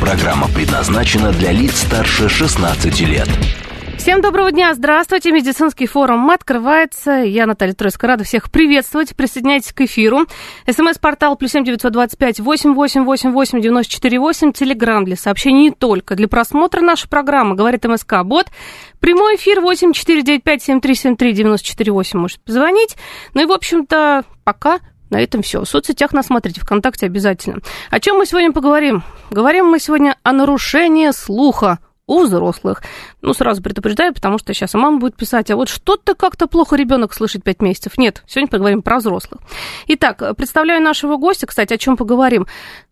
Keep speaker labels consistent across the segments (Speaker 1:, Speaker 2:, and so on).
Speaker 1: Программа предназначена для лиц старше 16 лет.
Speaker 2: Всем доброго дня, здравствуйте, медицинский форум открывается. Я Наталья Тройская, рада всех приветствовать. Присоединяйтесь к эфиру. СМС-портал плюс семь девятьсот двадцать пять восемь восемь восемь восемь девяносто четыре восемь. Телеграмм для сообщений не только. Для просмотра нашей программы, говорит МСК Бот. Прямой эфир восемь четыре девять пять семь три семь три девяносто четыре восемь. Можете позвонить. Ну и, в общем-то, пока на этом все. В соцсетях нас смотрите, ВКонтакте обязательно. О чем мы сегодня поговорим? Говорим мы сегодня о нарушении слуха у взрослых. Ну, сразу предупреждаю, потому что сейчас мама будет писать, а вот что-то как-то плохо ребенок слышит 5 месяцев. Нет, сегодня поговорим про взрослых. Итак, представляю нашего гостя, кстати, о чем поговорим.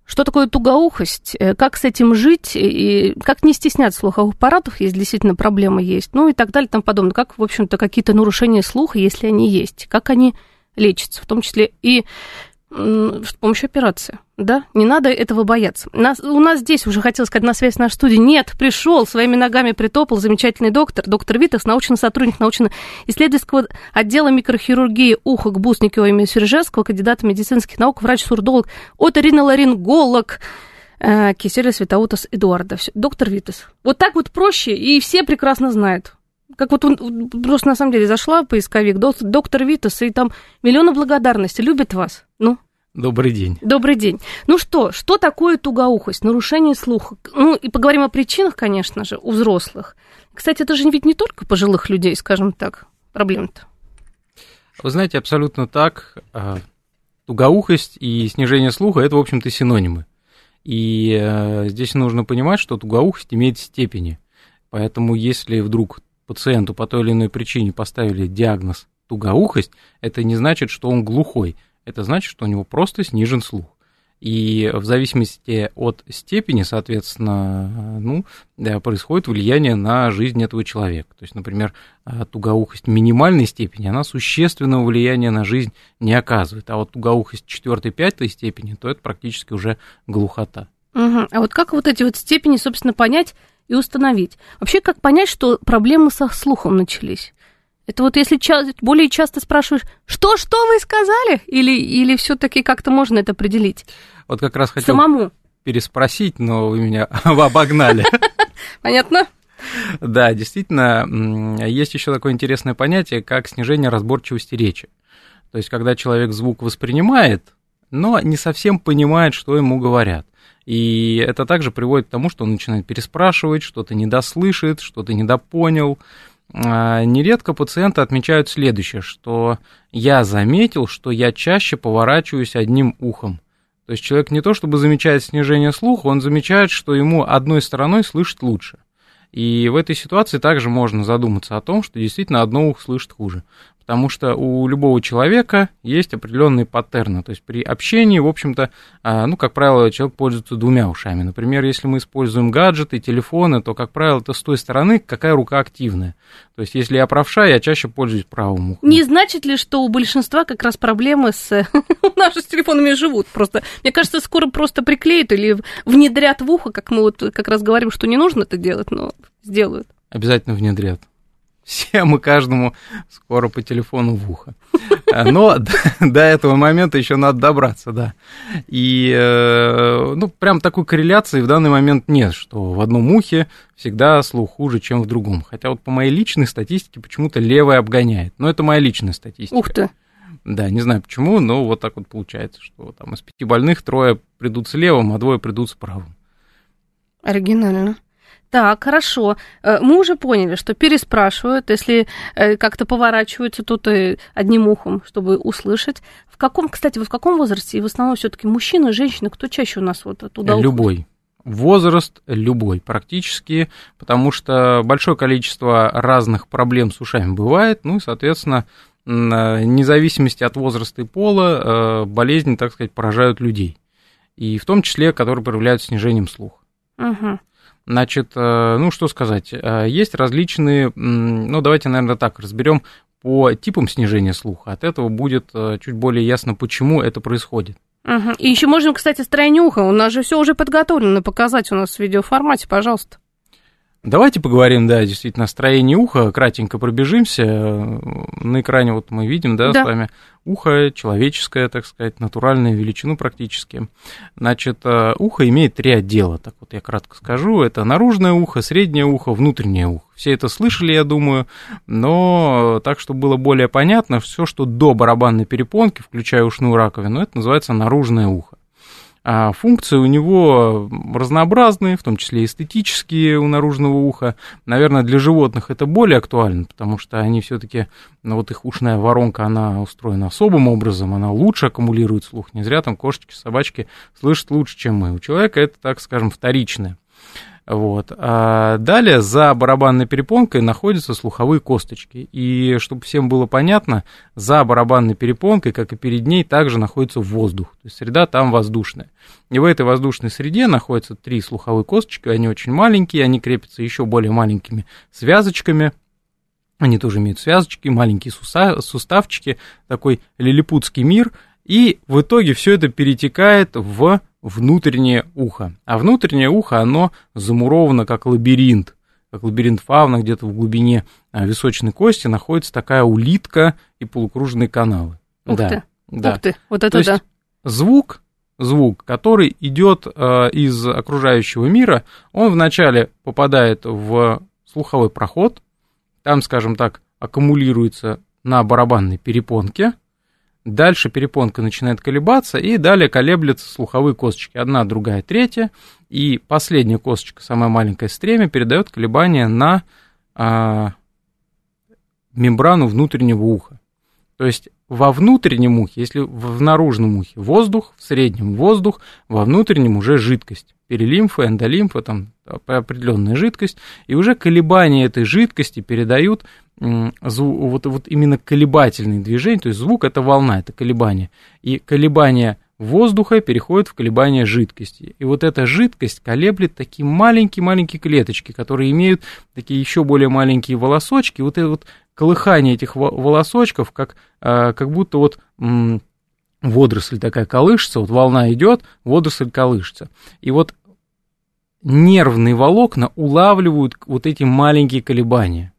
Speaker 2: Что такое тугоухость, э, как с этим жить, и как не стесняться слуховых аппаратов, если действительно проблемы есть, ну и так далее и тому подобное. Как, в общем-то, какие-то нарушения слуха, если они есть, как они лечатся, в том числе и с помощью операции. Да, не надо этого бояться. Нас, у нас здесь уже, хотел сказать, на связь нашей студии. Нет, пришел, своими ногами притопал замечательный доктор, доктор Витас, научный сотрудник научно-исследовательского отдела микрохирургии уха Гбусникова имени Свержевского, кандидат медицинских наук, врач-сурдолог, оториноларинголог. Э, Киселя Светаутас Эдуарда. Доктор Витас. Вот так вот проще, и все прекрасно знают как вот он просто на самом деле зашла в поисковик, доктор Витас, и там миллионы благодарности, любит вас. Ну,
Speaker 3: Добрый день.
Speaker 2: Добрый день. Ну что, что такое тугоухость, нарушение слуха? Ну, и поговорим о причинах, конечно же, у взрослых. Кстати, это же ведь не только пожилых людей, скажем так, проблем-то.
Speaker 3: Вы знаете, абсолютно так. А, тугоухость и снижение слуха – это, в общем-то, синонимы. И э, здесь нужно понимать, что тугоухость имеет степени. Поэтому если вдруг пациенту по той или иной причине поставили диагноз тугоухость, это не значит, что он глухой. Это значит, что у него просто снижен слух. И в зависимости от степени, соответственно, ну, происходит влияние на жизнь этого человека. То есть, например, тугоухость минимальной степени, она существенного влияния на жизнь не оказывает. А вот тугоухость четвертой-пятой степени, то это практически уже глухота.
Speaker 2: Угу. А вот как вот эти вот степени, собственно, понять, и установить. Вообще, как понять, что проблемы со слухом начались? Это вот если ча- более часто спрашиваешь, что, что вы сказали? Или, или все-таки как-то можно это определить?
Speaker 3: Вот как раз хотел
Speaker 2: Самому.
Speaker 3: переспросить, но вы меня обогнали.
Speaker 2: Понятно?
Speaker 3: Да, действительно, есть еще такое интересное понятие, как снижение разборчивости речи. То есть, когда человек звук воспринимает, но не совсем понимает, что ему говорят. И это также приводит к тому, что он начинает переспрашивать, что-то недослышит, что-то недопонял. А, нередко пациенты отмечают следующее, что я заметил, что я чаще поворачиваюсь одним ухом. То есть человек не то чтобы замечает снижение слуха, он замечает, что ему одной стороной слышит лучше. И в этой ситуации также можно задуматься о том, что действительно одно ухо слышит хуже потому что у любого человека есть определенные паттерны. То есть при общении, в общем-то, а, ну, как правило, человек пользуется двумя ушами. Например, если мы используем гаджеты, телефоны, то, как правило, это с той стороны, какая рука активная. То есть если я правша, я чаще пользуюсь правым ухом.
Speaker 2: Не значит ли, что у большинства как раз проблемы с наши с телефонами живут? Просто, мне кажется, скоро просто приклеят или внедрят в ухо, как мы вот как раз говорим, что не нужно это делать, но сделают.
Speaker 3: Обязательно внедрят всем и каждому скоро по телефону в ухо. Но до этого момента еще надо добраться, да. И, э, ну, прям такой корреляции в данный момент нет, что в одном ухе всегда слух хуже, чем в другом. Хотя вот по моей личной статистике почему-то левое обгоняет. Но это моя личная статистика.
Speaker 2: Ух ты.
Speaker 3: Да, не знаю почему, но вот так вот получается, что там из пяти больных трое придут с левым, а двое придут с правым.
Speaker 2: Оригинально. Так, хорошо. Э, мы уже поняли, что переспрашивают, если э, как-то поворачиваются тут и одним ухом, чтобы услышать. В каком, кстати, вот в каком возрасте? И в основном все-таки мужчины, женщины, кто чаще у нас вот туда
Speaker 3: Любой. Возраст любой практически, потому что большое количество разных проблем с ушами бывает, ну и, соответственно, вне зависимости от возраста и пола, э, болезни, так сказать, поражают людей. И в том числе, которые проявляют снижением слуха.
Speaker 2: Угу.
Speaker 3: Значит, ну что сказать, есть различные, ну давайте, наверное, так разберем по типам снижения слуха. От этого будет чуть более ясно, почему это происходит.
Speaker 2: Угу. И еще можем, кстати, строение уха. У нас же все уже подготовлено показать у нас в видеоформате, пожалуйста.
Speaker 3: Давайте поговорим, да, действительно, о строении уха, кратенько пробежимся. На экране вот мы видим, да, да. с вами ухо человеческое, так сказать, натуральную величину практически. Значит, э, ухо имеет три отдела, так вот я кратко скажу. Это наружное ухо, среднее ухо, внутреннее ухо. Все это слышали, я думаю, но так, чтобы было более понятно, все, что до барабанной перепонки, включая ушную раковину, это называется наружное ухо. А функции у него разнообразные, в том числе эстетические у наружного уха. Наверное, для животных это более актуально, потому что они все-таки, ну, вот их ушная воронка, она устроена особым образом, она лучше аккумулирует слух. Не зря там кошечки, собачки слышат лучше, чем мы. У человека это, так скажем, вторичное. Вот. А далее за барабанной перепонкой находятся слуховые косточки. И чтобы всем было понятно, за барабанной перепонкой, как и перед ней, также находится воздух. То есть среда там воздушная. И в этой воздушной среде находятся три слуховые косточки, они очень маленькие, они крепятся еще более маленькими связочками. Они тоже имеют связочки, маленькие суставчики, такой лилипутский мир. И в итоге все это перетекает в внутреннее ухо. А внутреннее ухо, оно замуровано как лабиринт. Как лабиринт фауна, где-то в глубине а, височной кости находится такая улитка и полукружные каналы.
Speaker 2: Ух
Speaker 3: да,
Speaker 2: ты,
Speaker 3: да.
Speaker 2: ух ты, вот это
Speaker 3: То
Speaker 2: да.
Speaker 3: Есть звук, звук, который идет э, из окружающего мира, он вначале попадает в слуховой проход, там, скажем так, аккумулируется на барабанной перепонке, Дальше перепонка начинает колебаться, и далее колеблются слуховые косточки. Одна, другая, третья. И последняя косточка, самая маленькая стремя, передает колебания на а, мембрану внутреннего уха. То есть во внутреннем ухе, если в наружном ухе воздух, в среднем воздух, во внутреннем уже жидкость. Перелимфа, эндолимфа, там определенная жидкость. И уже колебания этой жидкости передают вот, вот именно колебательные движения, то есть звук это волна, это колебание. И колебания воздуха переходят в колебания жидкости. И вот эта жидкость колеблет такие маленькие-маленькие клеточки, которые имеют такие еще более маленькие волосочки. Вот это вот колыхание этих волосочков, как, а, как будто вот водоросль такая колышется, вот волна идет, водоросль колышется. И вот нервные волокна улавливают вот эти маленькие колебания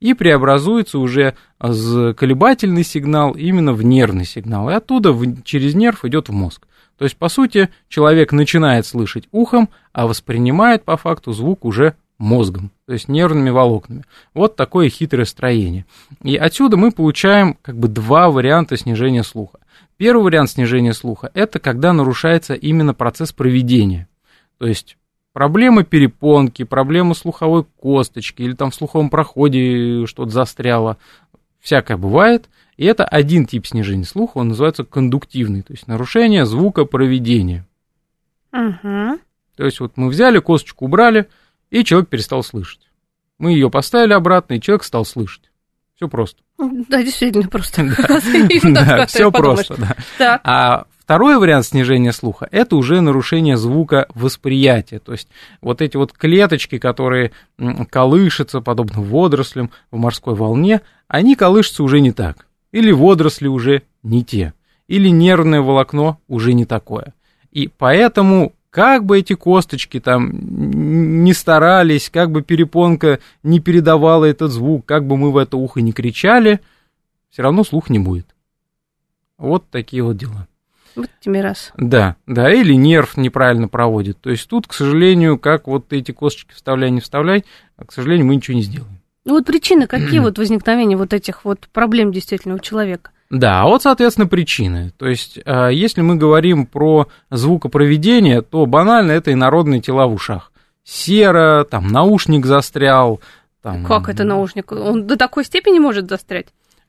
Speaker 3: и преобразуется уже колебательный сигнал именно в нервный сигнал, и оттуда в, через нерв идет в мозг. То есть, по сути, человек начинает слышать ухом, а воспринимает по факту звук уже мозгом, то есть нервными волокнами. Вот такое хитрое строение. И отсюда мы получаем как бы два варианта снижения слуха. Первый вариант снижения слуха – это когда нарушается именно процесс проведения. То есть Проблемы перепонки, проблемы слуховой косточки или там в слуховом проходе что-то застряло. Всякое бывает. И это один тип снижения слуха, он называется кондуктивный, то есть нарушение звукопроведения.
Speaker 2: Угу.
Speaker 3: То есть вот мы взяли косточку, убрали, и человек перестал слышать. Мы ее поставили обратно, и человек стал слышать. Все просто.
Speaker 2: Да, действительно просто.
Speaker 3: Да, все просто, да. А Второй вариант снижения слуха – это уже нарушение звука восприятия. То есть вот эти вот клеточки, которые колышутся, подобно водорослям в морской волне, они колышутся уже не так. Или водоросли уже не те. Или нервное волокно уже не такое. И поэтому как бы эти косточки там не старались, как бы перепонка не передавала этот звук, как бы мы в это ухо не кричали, все равно слух не будет. Вот такие вот дела.
Speaker 2: Вот тебе раз.
Speaker 3: Да, да, или нерв неправильно проводит. То есть тут, к сожалению, как вот эти косточки вставляй, не вставляй, а, к сожалению, мы ничего не сделаем.
Speaker 2: Ну вот причины какие вот возникновения вот этих вот проблем действительно у человека?
Speaker 3: Да, вот, соответственно, причины. То есть, а, если мы говорим про звукопроведение, то банально это инородные тела в ушах. Сера, там, наушник застрял. Там...
Speaker 2: Как это наушник? Он до такой степени может застрять?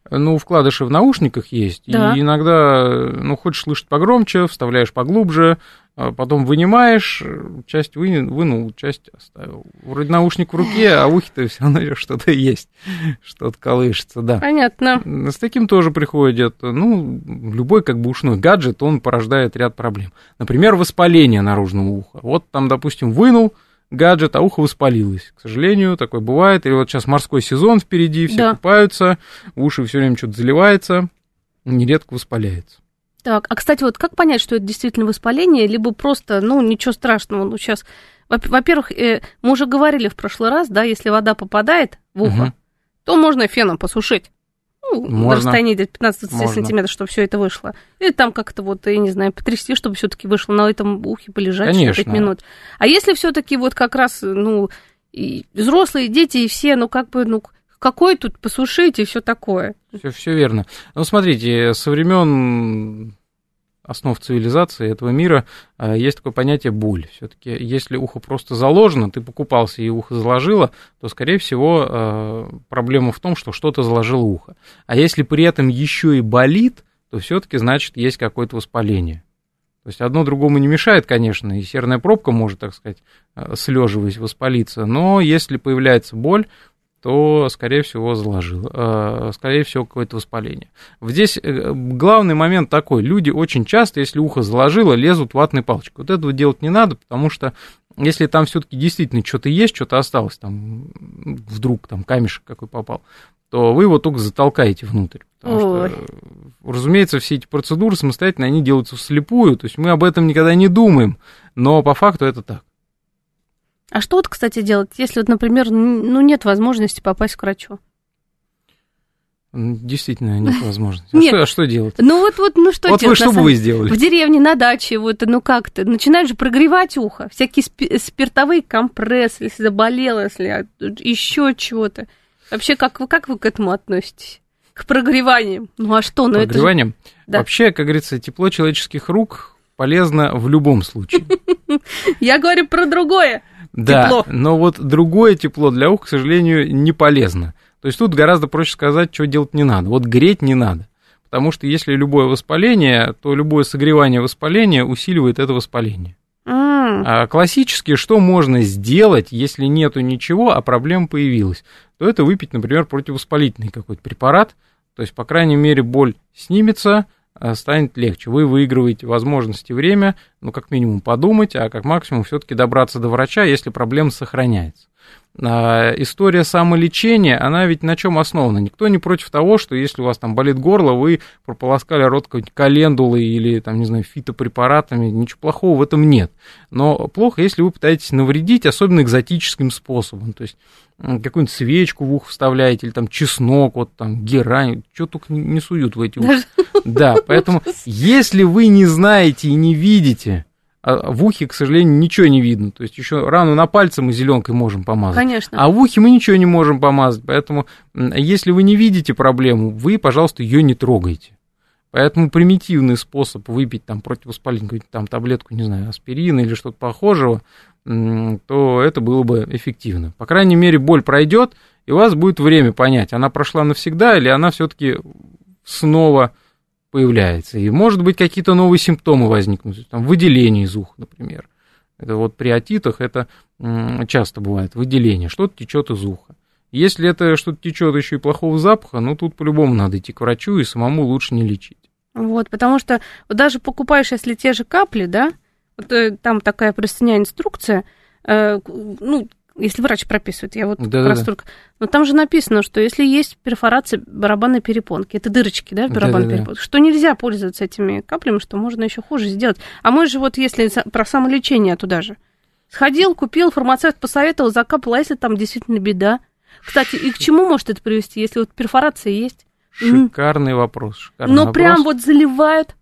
Speaker 3: Ну, вкладыши в наушниках есть, да. и иногда, ну, хочешь слышать погромче, вставляешь поглубже, а потом вынимаешь, часть вы, вынул, часть оставил. Вроде наушник в руке, а в ухе-то все равно что-то есть, что-то колышется, да.
Speaker 2: Понятно.
Speaker 3: С таким тоже приходит, ну, любой как бы ушной гаджет, он порождает ряд проблем. Например, воспаление наружного уха. Вот там, допустим, вынул, гаджет, а ухо воспалилось. К сожалению, такое бывает. И вот сейчас морской сезон впереди, все
Speaker 2: Да.
Speaker 3: купаются, уши все время что-то заливается, нередко воспаляется.
Speaker 2: Так, а, кстати, вот как понять, что это действительно воспаление, либо просто, ну, ничего страшного, ну, сейчас... Во-первых, э, мы уже говорили в прошлый раз, да, если вода попадает в ухо,
Speaker 3: Мгм.
Speaker 2: то можно феном посушить. Ну, на
Speaker 3: Можно.
Speaker 2: расстоянии где-то 15-20
Speaker 3: Можно.
Speaker 2: сантиметров, чтобы все это вышло. Или там как-то вот, я не знаю, потрясти, чтобы все-таки вышло на этом ухе, полежать
Speaker 3: Конечно.
Speaker 2: 5 минут. А если все-таки вот как раз, ну, и взрослые, и дети, и все, ну, как бы, ну, какой тут посушить и все такое?
Speaker 3: Все, все верно. Ну, смотрите, со времен основ цивилизации этого мира э, есть такое понятие боль. Все-таки, если ухо просто заложено, ты покупался и ухо заложило, то, скорее всего, э, проблема в том, что что-то заложило ухо. А если при этом еще и болит, то все-таки, значит, есть какое-то воспаление. То есть одно другому не мешает, конечно, и серная пробка может, так сказать, э, слеживаясь, воспалиться, но если появляется боль, то, скорее всего, заложил, э, скорее всего, какое-то воспаление. Здесь э, главный момент такой, люди очень часто, если ухо заложило, лезут ватной палочкой. Вот этого делать не надо, потому что если там все-таки действительно что-то есть, что-то осталось, там вдруг там камешек какой попал, то вы его только затолкаете внутрь. Потому что,
Speaker 2: Ой.
Speaker 3: э, разумеется, все эти процедуры самостоятельно, они делаются вслепую, то есть мы об этом никогда не думаем, но по факту это так.
Speaker 2: А что вот, кстати, делать, если вот, например, ну, нет возможности попасть к врачу?
Speaker 3: Действительно, нет возможности. А
Speaker 2: Нет.
Speaker 3: что, а что делать?
Speaker 2: Ну вот, вот, ну что
Speaker 3: вот вы
Speaker 2: делать?
Speaker 3: что
Speaker 2: на
Speaker 3: бы
Speaker 2: самом-
Speaker 3: вы сделали?
Speaker 2: В деревне, на даче, вот, ну как-то, начинают же прогревать ухо, всякие спи- спиртовые компрессы, если заболело, если еще чего-то. Вообще, как вы, как вы к этому относитесь? К прогреваниям? Ну а что, ну это же...
Speaker 3: Прогреванием?
Speaker 2: Да.
Speaker 3: Вообще, как говорится, тепло человеческих рук полезно в любом случае.
Speaker 2: Я говорю про другое.
Speaker 3: Да,
Speaker 2: Тепло.
Speaker 3: но вот другое тепло для уха, к сожалению, не полезно. То есть тут гораздо проще сказать, что делать не надо. Вот греть не надо. Потому что если любое воспаление, то любое согревание воспаления усиливает это воспаление.
Speaker 2: М,
Speaker 3: А классически, что можно сделать, если нету ничего, а проблема появилась? То это выпить, например, противовоспалительный какой-то препарат. То есть, по крайней мере, боль снимется, станет легче. Вы выигрываете возможности время, ну, как минимум, подумать, а как максимум все-таки добраться до врача, если проблема сохраняется. А, История самолечения, она ведь на чем основана? Никто не против того, что если у вас там болит горло, вы прополоскали рот какой-нибудь календулой или, там, не знаю, фитопрепаратами, ничего плохого в этом нет. Но плохо, если вы пытаетесь навредить, особенно экзотическим способом, то есть какую-нибудь свечку в ухо вставляете, или там чеснок, вот там герань, что только не- не суют в эти уши. Да, поэтому если вы не знаете и не видите, а в ухе, к сожалению, ничего не видно. То есть еще рану на пальце мы зеленкой можем помазать.
Speaker 2: Конечно.
Speaker 3: А в ухе мы ничего не можем помазать. Поэтому, если вы не видите проблему, вы, пожалуйста, ее не трогайте. Поэтому примитивный способ выпить там противовоспалительную там таблетку, не знаю, аспирина или что-то похожего, то это было бы эффективно. По крайней мере, боль пройдет, и у вас будет время понять, она прошла навсегда или она все-таки снова появляется. И, может быть, какие-то новые симптомы возникнут, там, выделение из уха, например. Это вот при отитах это часто бывает, выделение, что-то течет из уха. Если это что-то течет еще и плохого запаха, ну тут по-любому надо идти к врачу и самому лучше не лечить.
Speaker 2: Вот, потому что даже покупаешь, если те же капли, да, вот, э, там такая простыня инструкция, э, ну, если врач прописывает, я вот как
Speaker 3: Да-да-да.
Speaker 2: раз только... Но там же написано, что если есть перфорация барабанной перепонки, это дырочки, да, в барабанной
Speaker 3: Да-да-да.
Speaker 2: перепонке, что нельзя пользоваться этими каплями, что можно еще хуже сделать. А мы же вот, если про самолечение туда же, сходил, купил, фармацевт посоветовал, закапал, а если там действительно беда? Кстати, и к чему может это привести, если вот перфорация есть?
Speaker 3: Шикарный вопрос. Шикарный
Speaker 2: Но
Speaker 3: вопрос.
Speaker 2: прям вот заливают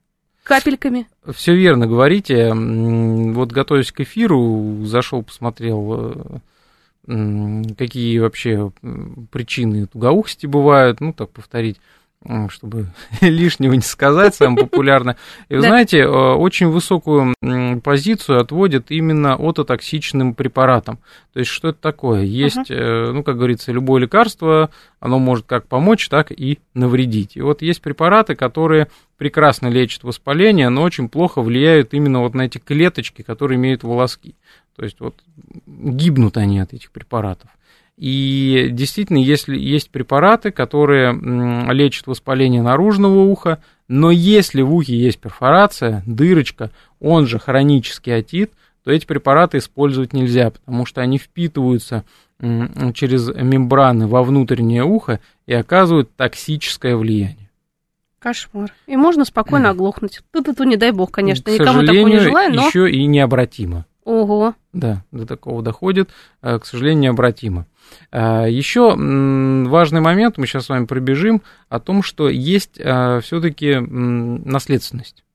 Speaker 2: капельками.
Speaker 3: Все верно говорите. Вот готовясь к эфиру, зашел, посмотрел, э, какие вообще причины тугоухости бывают. Ну, так повторить, чтобы лишнего не сказать, самое популярное. И вы знаете, э, очень высокую позицию отводят именно ототоксичным препаратам. То есть, что это такое? Есть, э, ну, как говорится, любое лекарство, оно может как помочь, так и навредить. И вот есть препараты, которые прекрасно лечат воспаление, но очень плохо влияют именно вот на эти клеточки, которые имеют волоски. То есть вот гибнут они от этих препаратов. И действительно, если есть препараты, которые лечат воспаление наружного уха, но если в ухе есть перфорация, дырочка, он же хронический отит, то эти препараты использовать нельзя, потому что они впитываются через мембраны во внутреннее ухо и оказывают токсическое влияние.
Speaker 2: Кошмар. И можно спокойно оглохнуть. Тут-тут, не дай бог, конечно,
Speaker 3: К
Speaker 2: никому такого не желаю, но...
Speaker 3: еще и необратимо.
Speaker 2: Ого.
Speaker 3: Да, до такого доходит, э, к сожалению, необратимо. Э, еще важный момент, мы сейчас с вами пробежим, о том, что есть э, все-таки наследственность.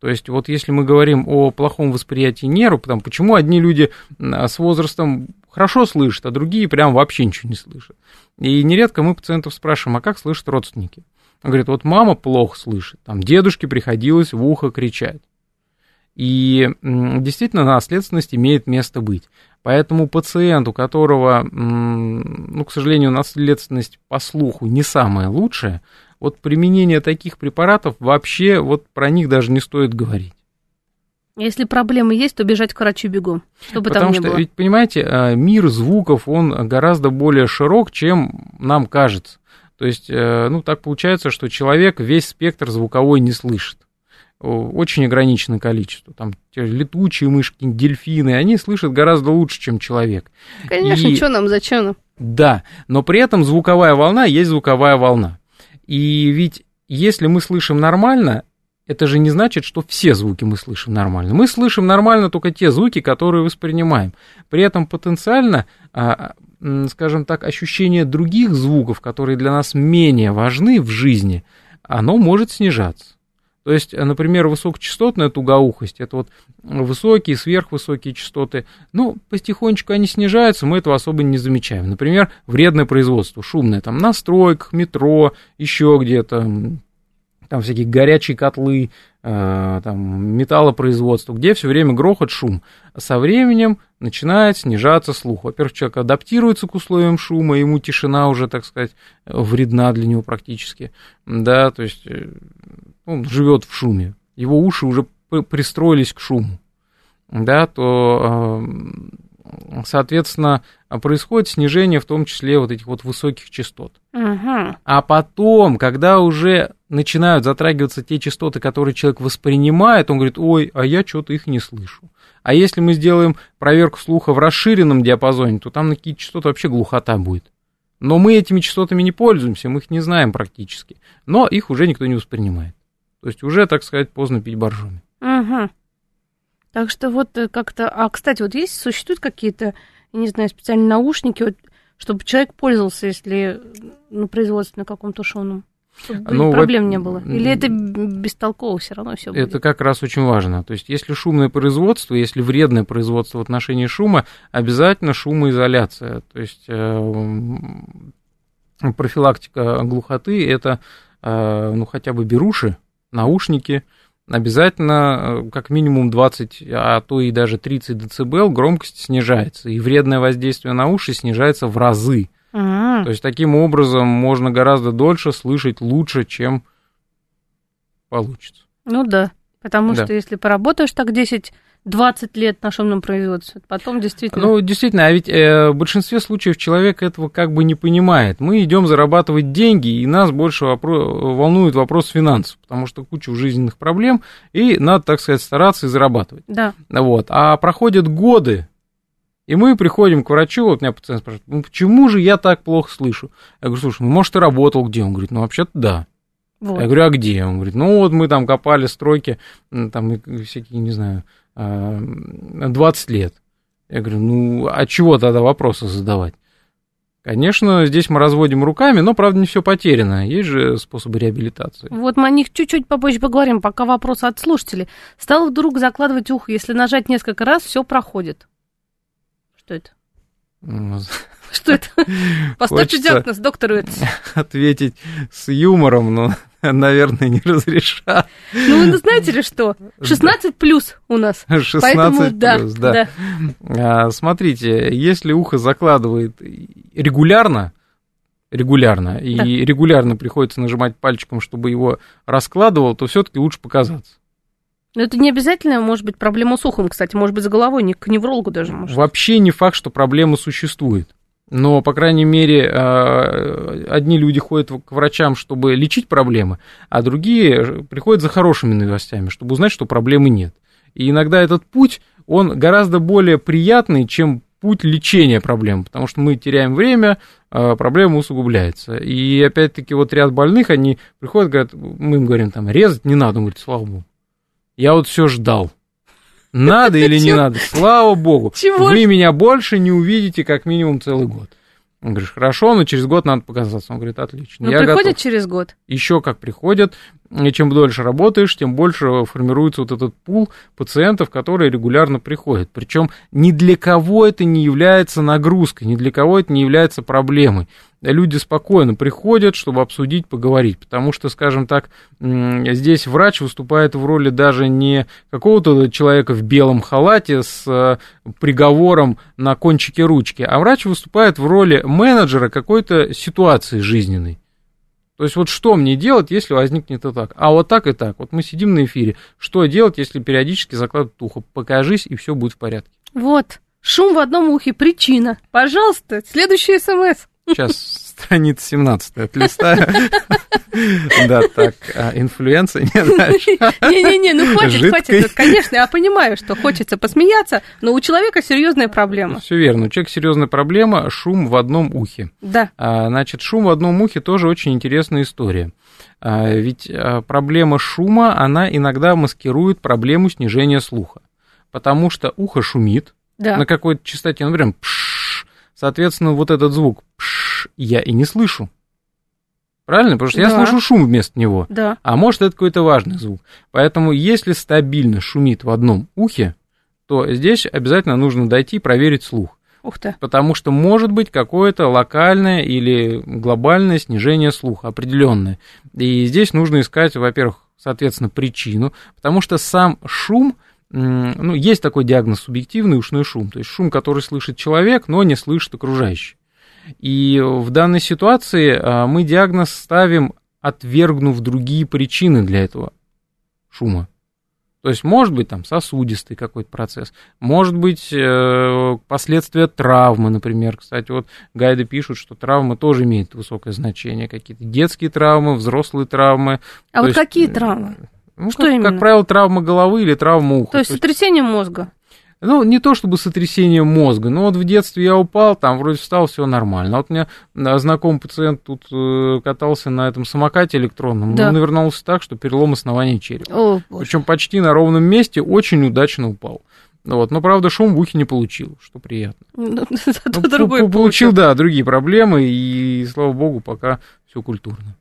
Speaker 3: То есть вот если мы говорим о плохом восприятии нервов, потому почему одни люди с возрастом хорошо слышат, а другие прям вообще ничего не слышат. И нередко мы пациентов спрашиваем, а как слышат родственники? Он говорит, вот мама плохо слышит, там дедушке приходилось в ухо кричать. И действительно наследственность имеет место быть. Поэтому пациент, у которого, ну, к сожалению, наследственность по слуху не самая лучшая, вот применение таких препаратов вообще вот про них даже не стоит говорить.
Speaker 2: Если проблемы есть, то бежать к врачу бегом, чтобы
Speaker 3: Потому
Speaker 2: там не
Speaker 3: что,
Speaker 2: было.
Speaker 3: ведь, понимаете, а, мир звуков, он гораздо более широк, чем нам кажется. То есть, э, ну, так получается, что человек весь спектр звуковой не слышит. Очень ограниченное количество. Там те летучие мышки, дельфины, они слышат гораздо лучше, чем человек.
Speaker 2: Конечно, И... что нам, зачем нам?
Speaker 3: Да, но при этом звуковая волна есть звуковая волна. И ведь если мы слышим нормально, это же не значит, что все звуки мы слышим нормально. Мы слышим нормально только те звуки, которые воспринимаем. При этом потенциально, а, скажем так, ощущение других звуков, которые для нас менее важны в жизни, оно может снижаться. То есть, например, высокочастотная тугоухость, это вот высокие, сверхвысокие частоты, ну, потихонечку они снижаются, мы этого особо не замечаем. Например, вредное производство, шумное, там, на стройках, метро, еще где-то, там всякие горячие котлы, э, там, металлопроизводство, где все время грохот, шум. Со временем начинает снижаться слух. Во-первых, человек адаптируется к условиям шума, ему тишина уже, так сказать, вредна для него практически. Да, то есть э, он живет в шуме, его уши уже пристроились к шуму, да, то, соответственно, происходит снижение в том числе вот этих вот высоких частот.
Speaker 2: Угу.
Speaker 3: А потом, когда уже начинают затрагиваться те частоты, которые человек воспринимает, он говорит, ой, а я что-то их не слышу. А если мы сделаем проверку слуха в расширенном диапазоне, то там на какие частоты вообще глухота будет. Но мы этими частотами не пользуемся, мы их не знаем практически. Но их уже никто не воспринимает. То есть уже, так сказать, поздно пить боржоми.
Speaker 2: Угу. Так что вот э, как-то... А, кстати, вот есть, существуют какие-то, я не знаю, специальные наушники, вот, чтобы человек пользовался, если ну, производстве на каком-то шоном? Чтобы ну, проблем вот, не было. Или это бестолково все равно все будет?
Speaker 3: Это как раз очень важно. То есть, если шумное производство, если вредное производство в отношении шума, обязательно шумоизоляция. То есть, э, профилактика глухоты это э, ну, хотя бы беруши, наушники, обязательно э, как минимум 20, а то и даже 30 дБ громкость снижается, и вредное воздействие на уши снижается в разы.
Speaker 2: Mm-hmm.
Speaker 3: То есть таким образом можно гораздо дольше слышать лучше, чем получится.
Speaker 2: Ну да, потому да. что если поработаешь так 10 20 лет на шумном производстве. Потом действительно...
Speaker 3: Ну, действительно, а ведь э, в большинстве случаев человек этого как бы не понимает. Мы идем зарабатывать деньги, и нас больше вопро- волнует вопрос финансов, потому что куча жизненных проблем, и надо, так сказать, стараться и зарабатывать.
Speaker 2: Да.
Speaker 3: Вот. А проходят годы, и мы приходим к врачу, вот меня пациент спрашивает, ну почему же я так плохо слышу? Я говорю, слушай, ну может ты работал где? Он говорит, ну вообще-то да. Вот. Я говорю, а где? Он говорит, ну вот мы там копали стройки, там всякие, не знаю, 20 лет. Я говорю, ну, а чего тогда вопросы задавать? Конечно, здесь мы разводим руками, но, правда, не все потеряно. Есть же способы реабилитации.
Speaker 2: Вот мы о них чуть-чуть попозже поговорим, пока вопрос от слушателей. Стал вдруг закладывать ухо, если нажать несколько раз, все проходит. Что это? Что это? Поставьте диагноз, доктор
Speaker 3: Ответить с юмором, но наверное, не разрешат.
Speaker 2: Ну, вы знаете ли что? 16 плюс у нас.
Speaker 3: 16 Поэтому, плюс, да. да. да. смотрите, если ухо закладывает регулярно, регулярно, и регулярно приходится нажимать пальчиком, чтобы его раскладывал, то все-таки лучше показаться.
Speaker 2: Но это не обязательно, может быть, проблема с ухом, кстати, может быть, с головой, не к неврологу даже может.
Speaker 3: Вообще не факт, что проблема существует. Но, по крайней мере, а, одни люди ходят к врачам, чтобы лечить проблемы, а другие приходят за хорошими новостями, чтобы узнать, что проблемы нет. И иногда этот путь, он гораздо более приятный, чем путь лечения проблем, потому что мы теряем время, а проблема усугубляется. И опять-таки вот ряд больных, они приходят, говорят, мы им говорим, там, резать не надо, он говорит, слава богу. Я вот все ждал. Надо или не надо? Слава богу. Вы меня больше не увидите как минимум целый год. Он говорит, хорошо, но через год надо показаться. Он говорит, отлично.
Speaker 2: Ну, приходят готов. через год?
Speaker 3: Еще как приходят. И чем дольше работаешь, тем больше формируется вот этот пул пациентов, которые регулярно приходят. Причем ни для кого это не является нагрузкой, ни для кого это не является проблемой люди спокойно приходят, чтобы обсудить, поговорить. Потому что, скажем так, здесь врач выступает в роли даже не какого-то человека в белом халате с э, приговором на кончике ручки, а врач выступает в роли менеджера какой-то ситуации жизненной. То есть вот что мне делать, если возникнет и так? А вот так и так. Вот мы сидим на эфире. Что делать, если периодически закладывают ухо? Покажись, и все будет в порядке.
Speaker 2: Вот. Шум в одном ухе. Причина. Пожалуйста, следующий смс.
Speaker 3: Сейчас страница 17 от листа. Да, так, а инфлюенция не дальше.
Speaker 2: Не-не-не, ну хватит, хватит. Конечно, я понимаю, что хочется посмеяться, но у человека серьезная проблема.
Speaker 3: Все верно, у человека серьезная проблема, шум в одном ухе.
Speaker 2: Да.
Speaker 3: А, значит, шум в одном ухе тоже очень интересная история. А, ведь проблема шума, она иногда маскирует проблему снижения слуха. Потому что ухо шумит на какой-то частоте, ну, прям пш, соответственно, вот этот звук пш, я и не слышу. Правильно? Потому что да. я слышу шум вместо него.
Speaker 2: Да.
Speaker 3: А может, это какой-то важный звук. Поэтому, если стабильно шумит в одном ухе, то здесь обязательно нужно дойти и проверить слух.
Speaker 2: Ух ты.
Speaker 3: Потому что может быть какое-то локальное или глобальное снижение слуха, определенное. И здесь нужно искать, во-первых, соответственно, причину, потому что сам шум, ну, есть такой диагноз субъективный ушной шум, то есть шум, который слышит человек, но не слышит окружающий. И в данной ситуации а, мы диагноз ставим, отвергнув другие причины для этого шума. То есть, может быть, там сосудистый какой-то процесс, может быть, э, последствия травмы, например. Кстати, вот гайды пишут, что травмы тоже имеют высокое значение. Какие-то детские травмы, взрослые травмы.
Speaker 2: А вот есть, какие травмы?
Speaker 3: Ну, что как, именно? как правило, травма головы или травма уха.
Speaker 2: То есть, То есть сотрясение мозга?
Speaker 3: Ну, не то чтобы сотрясение мозга, но вот в детстве я упал, там вроде встал, все нормально. Вот у меня знакомый пациент тут э, катался на этом самокате электронном, да. он навернулся так, что перелом основания черепа. Причем почти на ровном месте очень удачно упал. Вот, но, правда, шум в ухе не получил, что приятно. Ну,
Speaker 2: ну, другой
Speaker 3: получил, да, другие проблемы, и, слава богу, пока все культурно.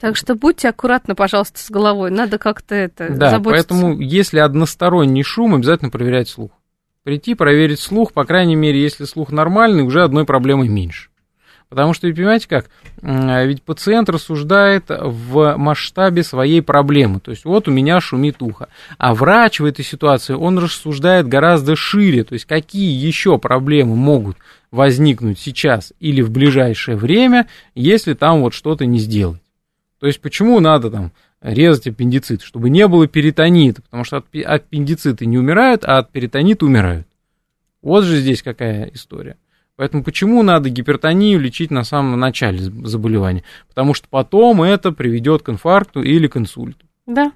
Speaker 2: Так что будьте аккуратны, пожалуйста, с головой. Надо как-то это
Speaker 3: да, заботиться. поэтому если односторонний шум, обязательно проверять слух прийти, проверить слух, по крайней мере, если слух нормальный, уже одной проблемы меньше. Потому что, понимаете как, ведь пациент рассуждает в масштабе своей проблемы. То есть, вот у меня шумит ухо. А врач в этой ситуации, он рассуждает гораздо шире. То есть, какие еще проблемы могут возникнуть сейчас или в ближайшее время, если там вот что-то не сделать. То есть, почему надо там резать аппендицит, чтобы не было перитонита, потому что от аппендицита не умирают, а от перитонита умирают. Вот же здесь какая история. Поэтому почему надо гипертонию лечить на самом начале заболевания? Потому что потом это приведет к инфаркту или к инсульту.
Speaker 2: Да.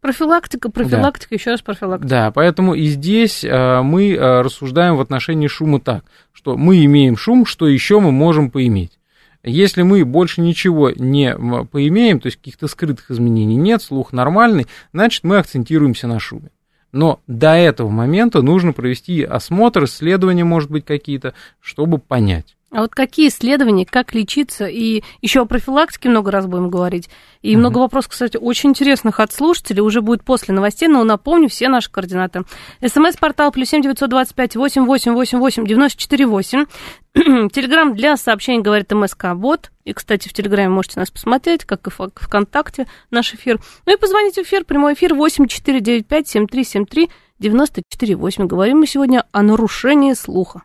Speaker 2: Профилактика, профилактика, да. еще раз профилактика.
Speaker 3: Да, поэтому и здесь а, мы а, рассуждаем в отношении шума так, что мы имеем шум, что еще мы можем поиметь. Если мы больше ничего не поимеем, то есть каких-то скрытых изменений нет, слух нормальный, значит мы акцентируемся на шуме. Но до этого момента нужно провести осмотр, исследования, может быть, какие-то, чтобы понять.
Speaker 2: А вот какие исследования, как лечиться, и еще о профилактике много раз будем говорить. И угу. много вопросов, кстати, очень интересных от слушателей, уже будет после новостей, но напомню все наши координаты. СМС-портал плюс семь девятьсот двадцать пять восемь восемь восемь восемь девяносто четыре восемь. Телеграмм для сообщений говорит МСК Бот. И, кстати, в Телеграме можете нас посмотреть, как и в ВКонтакте наш эфир. Ну и позвоните в эфир, прямой эфир восемь четыре девять пять семь три семь три девяносто четыре восемь. Говорим мы сегодня о нарушении слуха.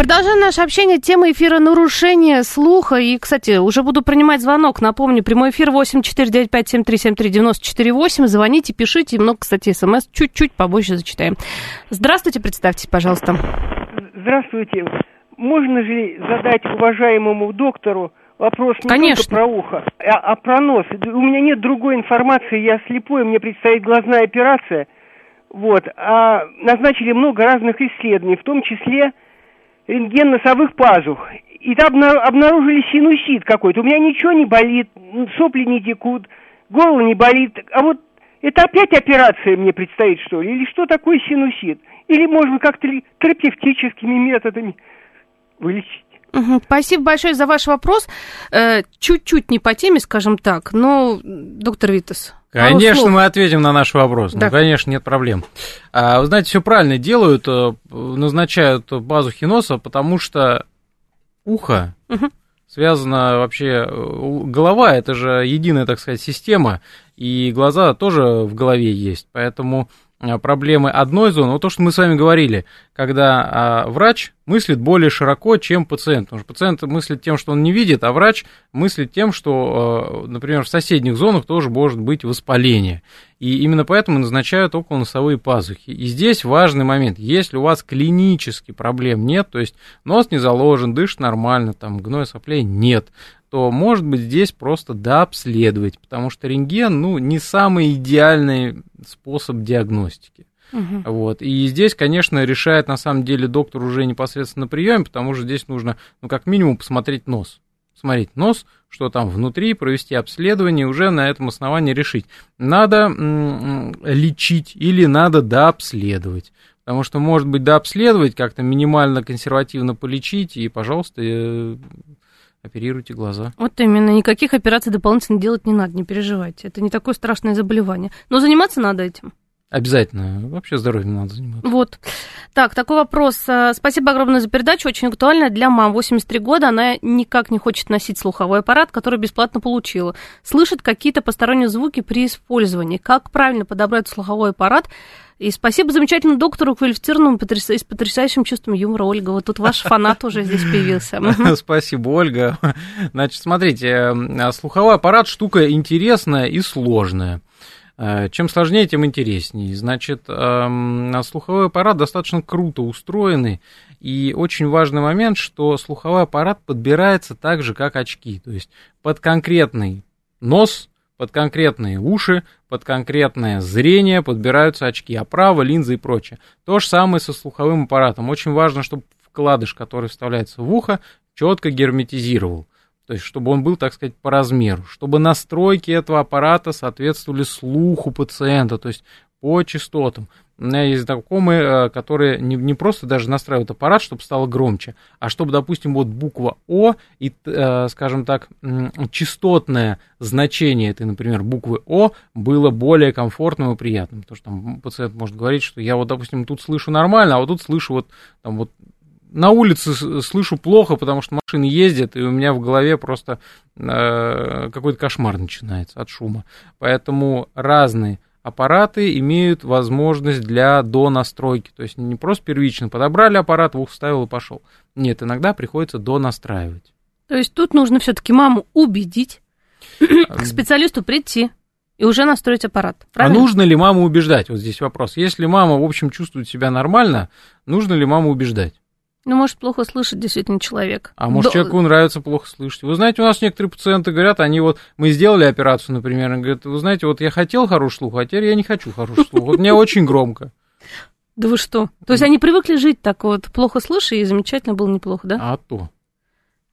Speaker 2: Продолжаем наше общение. Тема эфира «Нарушение слуха». И, кстати, уже буду принимать звонок. Напомню, прямой эфир 8495-7373-94-8. Звоните, пишите. И много, кстати, смс чуть-чуть побольше зачитаем. Здравствуйте, представьтесь, пожалуйста.
Speaker 4: Здравствуйте. Можно же задать уважаемому доктору вопрос не
Speaker 2: Конечно.
Speaker 4: только про ухо, а, а про нос? У меня нет другой информации, я слепой, мне предстоит глазная операция. Вот. А назначили много разных исследований, в том числе рентген носовых пазух. И там обна- обнаружили синусит какой-то. У меня ничего не болит, сопли не текут, горло не болит. А вот это опять операция мне предстоит, что ли? Или что такое синусит? Или можно как-то терапевтическими методами вылечить?
Speaker 2: Спасибо большое за ваш вопрос. Э, Чуть-чуть не по теме, скажем так, но, доктор Витас,
Speaker 3: Конечно, мы ответим на наш вопрос.
Speaker 2: Да.
Speaker 3: Ну, конечно, нет проблем. А, вы знаете, все правильно делают, э, назначают пазухи носа, потому что ухо
Speaker 2: Мгм.
Speaker 3: связано вообще... э, Голова – это же единая, так сказать, система, и глаза тоже в голове есть. Поэтому проблемы одной зоны, вот то, что мы с вами говорили, когда а, врач мыслит более широко, чем пациент. Потому что пациент мыслит тем, что он не видит, а врач мыслит тем, что, а, например, в соседних зонах тоже может быть воспаление. И именно поэтому назначают околоносовые пазухи. И здесь важный момент. Если у вас клинически проблем нет, то есть нос не заложен, дышит нормально, там гной соплей нет, то, может быть, здесь просто дообследовать, потому что рентген, ну, не самый идеальный способ диагностики.
Speaker 2: Мгм.
Speaker 3: Вот. И здесь, конечно, решает на самом деле доктор уже непосредственно на приеме, потому что здесь нужно, ну, как минимум, посмотреть нос. Смотреть нос, что там внутри, провести обследование, уже на этом основании решить, надо м, лечить или надо дообследовать. Потому что, может быть, дообследовать, как-то минимально консервативно полечить, и, пожалуйста, э, оперируйте глаза.
Speaker 2: Вот именно, никаких операций дополнительно делать не надо, не переживайте. Это не такое страшное заболевание. Но заниматься надо этим.
Speaker 3: Обязательно. Вообще здоровьем надо заниматься.
Speaker 2: Вот. Так, такой вопрос. Э, Спасибо огромное за передачу. Очень актуально для мам. 83 года. Она никак не хочет носить слуховой аппарат, который бесплатно получила. Слышит какие-то посторонние звуки при использовании. Как правильно подобрать слуховой аппарат? И спасибо замечательному доктору, квалифицированному потряс- с потрясающим чувством юмора, Ольга. Вот тут ваш фанат уже здесь появился.
Speaker 3: Спасибо, Ольга. Значит, смотрите, э, слуховой аппарат штука интересная и сложная. Э, Чем сложнее, тем интереснее. Значит, эм, слуховой аппарат достаточно круто устроенный, и очень важный момент, что слуховой аппарат подбирается так же, как очки, то есть под конкретный нос, под конкретные уши, под конкретное зрение подбираются очки, оправа, линзы и прочее. То же самое со слуховым аппаратом. Очень важно, чтобы вкладыш, который вставляется в ухо, четко герметизировал. То есть, чтобы он был, так сказать, по размеру. Чтобы настройки этого аппарата соответствовали слуху пациента, то есть по частотам. У меня есть знакомые, э, которые не, не просто даже настраивают аппарат, чтобы стало громче, а чтобы, допустим, вот буква О и, э, скажем так, частотное значение этой, например, буквы О было более комфортным и приятным. Потому что там пациент может говорить, что я вот, допустим, тут слышу нормально, а вот тут слышу вот, там вот на улице слышу плохо, потому что машины ездят, и у меня в голове просто э, какой-то кошмар начинается от шума. Поэтому разные аппараты имеют возможность для донастройки. То есть не просто первично подобрали аппарат, в ухо вставил и пошел. Нет, иногда приходится донастраивать.
Speaker 2: То есть тут нужно все-таки маму убедить, к специалисту прийти и уже настроить аппарат.
Speaker 3: А
Speaker 2: Правильно?
Speaker 3: нужно ли маму убеждать? Вот здесь вопрос. Если мама, в общем, чувствует себя нормально, нужно ли маму убеждать?
Speaker 2: Ну, может, плохо слышит действительно человек.
Speaker 3: А может,
Speaker 2: До-
Speaker 3: человеку нравится плохо слышать. Вы знаете, у нас некоторые пациенты говорят, они вот, мы сделали операцию, например, и говорят, вы знаете, вот я хотел хороший слух, а теперь я не хочу хороший слух. Вот мне очень громко.
Speaker 2: Да вы что? То есть они привыкли жить так вот, плохо слыша, и замечательно было неплохо, да?
Speaker 3: А то.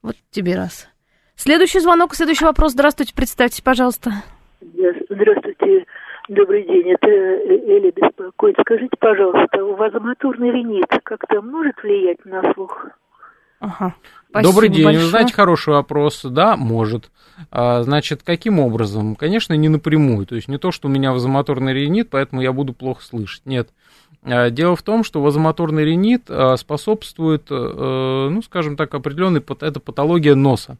Speaker 2: Вот тебе раз. Следующий звонок, следующий вопрос. Здравствуйте, представьтесь, пожалуйста.
Speaker 5: Здравствуйте, добрый день. Это э, Эля беспокоит. Скажите, пожалуйста, вазомоторный ринит как-то может влиять на слух?
Speaker 2: Ага. Спасибо
Speaker 3: Добрый день.
Speaker 2: большое.
Speaker 3: Вы знаете, хороший вопрос. Да, может. А, значит, каким образом? Конечно, не напрямую. То есть не то, что у меня вазомоторный ринит, поэтому я буду плохо слышать. Нет. А, Дело в том, что вазомоторный ринит а, способствует, э, ну, скажем так, определенной, это патология носа.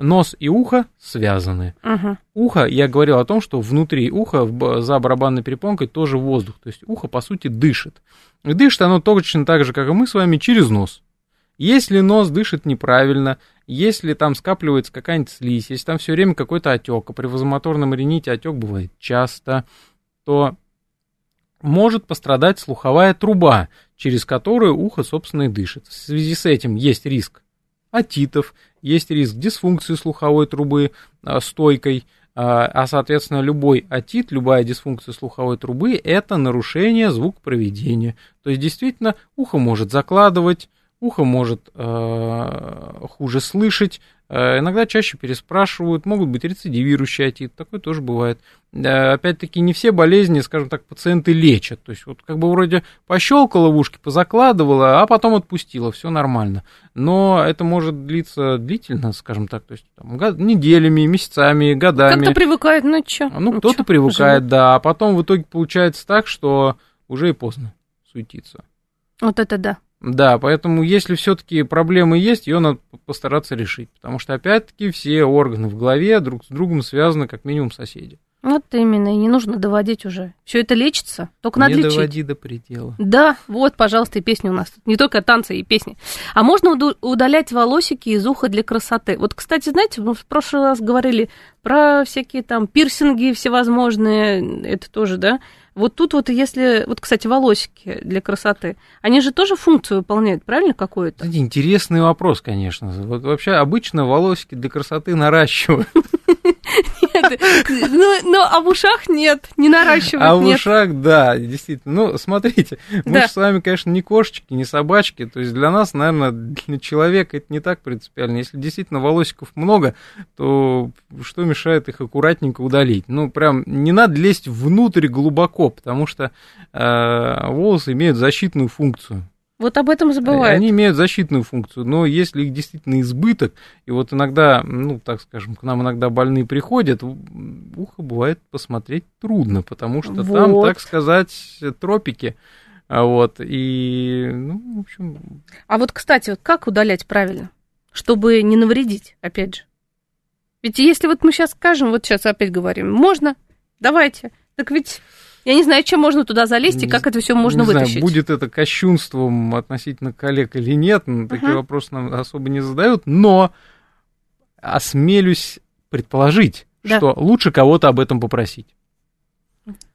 Speaker 3: Нос и ухо связаны.
Speaker 2: Угу.
Speaker 3: Ухо, я говорил о том, что внутри уха, за барабанной перепонкой тоже воздух. То есть ухо, по сути, дышит. И дышит оно точно так же, как и мы с вами, через нос. Если нос дышит неправильно, если там скапливается какая-нибудь слизь, если там все время какой-то отек, а при вазомоторном рините отек бывает часто, то может пострадать слуховая труба, через которую ухо, собственно, и дышит. В связи с этим есть риск отитов, есть риск дисфункции слуховой трубы а, стойкой, а, а, соответственно, любой отит, любая дисфункция слуховой трубы – это нарушение звукопроведения. То есть, действительно, ухо может закладывать, ухо может э, хуже слышать, э, иногда чаще переспрашивают, могут быть рецидивирующий отит, такое тоже бывает. Э, Опять-таки, не все болезни, скажем так, пациенты лечат. То есть, вот как бы вроде пощелкала в ушки, позакладывала, а потом отпустила, все нормально. Но это может длиться длительно, скажем так, то есть там, год- неделями, месяцами, годами.
Speaker 2: Как-то привыкает, ну чё?
Speaker 3: Ну, кто-то
Speaker 2: чё,
Speaker 3: привыкает,
Speaker 2: живут.
Speaker 3: да, а потом в итоге получается так, что уже и поздно суетиться.
Speaker 2: Вот это да.
Speaker 3: Да, поэтому если все-таки проблемы есть, ее надо постараться решить. Потому что, опять-таки, все органы в голове друг с другом связаны, как минимум, соседи.
Speaker 2: Вот именно, и не нужно доводить уже. Все это лечится, только надо
Speaker 3: Не
Speaker 2: лечить.
Speaker 3: доводи до предела.
Speaker 2: Да, вот, пожалуйста, и песни у нас. Не только танцы и песни. А можно удалять волосики из уха для красоты. Вот, кстати, знаете, мы в прошлый раз говорили про всякие там пирсинги всевозможные, это тоже, да? Вот тут вот если, вот, кстати, волосики для красоты, они же тоже функцию выполняют, правильно, какую-то?
Speaker 3: Интересный вопрос, конечно. Вот вообще обычно волосики для красоты наращивают,
Speaker 2: Ну, ну, а в ушах нет, не наращивают,
Speaker 3: а в
Speaker 2: нет.
Speaker 3: ушах, да, действительно. Ну, смотрите, мы же с вами, конечно, не кошечки, не собачки, то есть для нас, наверное, для человека это не так принципиально. Если действительно волосиков много, то что мешает их аккуратненько удалить? Ну, прям не надо лезть внутрь глубоко, потому что э, волосы имеют защитную функцию.
Speaker 2: Вот об этом забывают.
Speaker 3: Они имеют защитную функцию, но если их действительно избыток, и вот иногда, ну, так скажем, к нам иногда больные приходят, ухо бывает посмотреть трудно, потому что там,
Speaker 2: Вот.
Speaker 3: так сказать, тропики, а вот, и, ну, в общем,
Speaker 2: А вот, кстати, вот как удалять правильно, чтобы не навредить, опять же? Ведь если вот мы сейчас скажем, вот сейчас опять говорим, можно, давайте, так ведь я не знаю, чем можно туда залезть и
Speaker 3: Не
Speaker 2: как это все можно
Speaker 3: не знаю,
Speaker 2: вытащить.
Speaker 3: будет это кощунством относительно коллег или нет, ну, такие вопросы нам особо не задают, но осмелюсь предположить,
Speaker 2: Да.
Speaker 3: что лучше кого-то об этом попросить.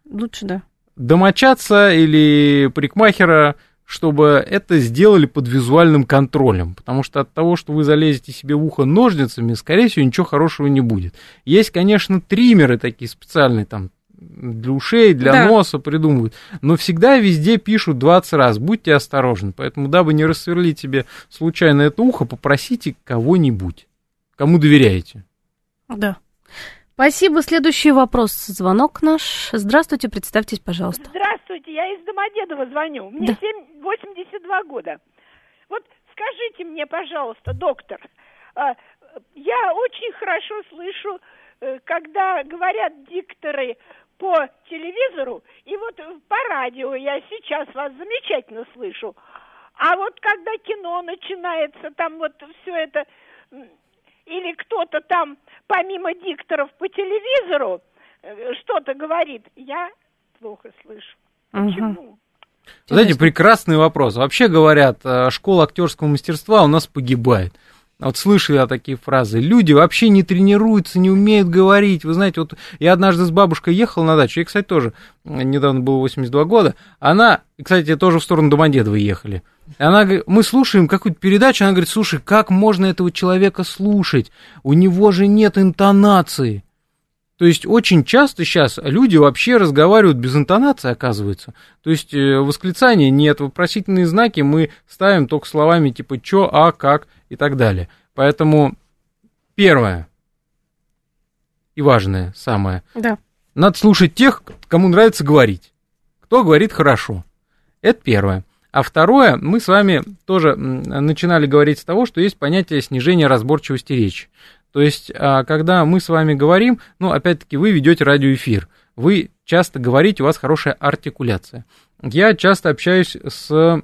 Speaker 2: Лучше, да.
Speaker 3: домочадца или парикмахера, чтобы это сделали под визуальным контролем. Потому что от того, что вы залезете себе в ухо ножницами, скорее всего, ничего хорошего не будет. Есть, конечно, триммеры такие специальные, там, для ушей, для
Speaker 2: Да.
Speaker 3: носа придумывают. Но всегда везде пишут 20 раз. Будьте осторожны. Поэтому, дабы не рассверлить себе случайно это ухо, попросите кого-нибудь. Кому доверяете.
Speaker 2: Да. Спасибо. Следующий вопрос. Звонок наш. Здравствуйте, представьтесь, пожалуйста.
Speaker 6: Здравствуйте, я из Домодедова звоню. Мне
Speaker 2: Да.
Speaker 6: 7, 82 года. Вот скажите мне, пожалуйста, доктор, а, я очень хорошо слышу, э, когда говорят дикторы по телевизору, и вот э, по радио я сейчас вас замечательно слышу. А вот когда кино начинается, там вот все это, или кто-то там, помимо дикторов по телевизору, э, что-то говорит, я плохо слышу. Почему?
Speaker 3: Знаете, прекрасный вопрос. Вообще говорят, э, школа актерского мастерства у нас погибает. Вот слышали я такие фразы. Люди вообще не тренируются, не умеют говорить. Вы знаете, вот я однажды с бабушкой ехал на дачу, ей, кстати, тоже м, недавно было 82 года. Она, кстати, тоже в сторону Домодедова ехали. Она говорит, мы слушаем какую-то передачу, она говорит, слушай, как можно этого человека слушать? У него же нет интонации. То есть очень часто сейчас люди вообще разговаривают без интонации, оказывается. То есть э, восклицания нет, вопросительные знаки мы ставим только словами типа чё, а, как и так далее. Поэтому первое и важное самое,
Speaker 2: Да.
Speaker 3: надо слушать тех, кому нравится говорить. Кто говорит хорошо. Это первое. А второе, мы с вами тоже начинали говорить с того, что есть понятие снижения разборчивости речи. То есть, а, когда мы с вами говорим, ну, опять-таки, вы ведете радиоэфир, вы часто говорите, у вас хорошая артикуляция. Я часто общаюсь с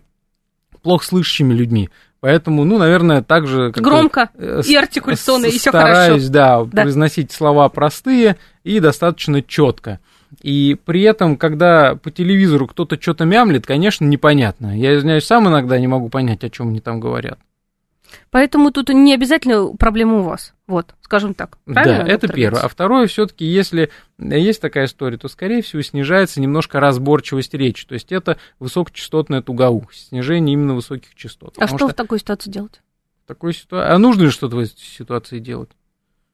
Speaker 3: плохо слышащими людьми, Поэтому, ну, наверное, также... как-то,
Speaker 2: Громко
Speaker 3: э,
Speaker 2: и артикуляционно, и все
Speaker 3: стараюсь,
Speaker 2: хорошо.
Speaker 3: да,
Speaker 2: Да.
Speaker 3: произносить слова простые и достаточно четко. И при этом, когда по телевизору кто-то что-то мямлит, конечно, непонятно. Я, извиняюсь, сам иногда не могу понять, о чем они там говорят.
Speaker 2: Поэтому тут не обязательно проблема у вас. Вот, скажем так. Правильно,
Speaker 3: да, это
Speaker 2: доктор
Speaker 3: первое. А второе, все-таки, если есть такая история, то, скорее всего, снижается немножко разборчивость речи. То есть это высокочастотная тугоухость, снижение именно высоких частот.
Speaker 2: А
Speaker 3: Потому
Speaker 2: что в такой ситуации делать?
Speaker 3: в такой ситуации... А нужно ли что-то в этой ситуации делать?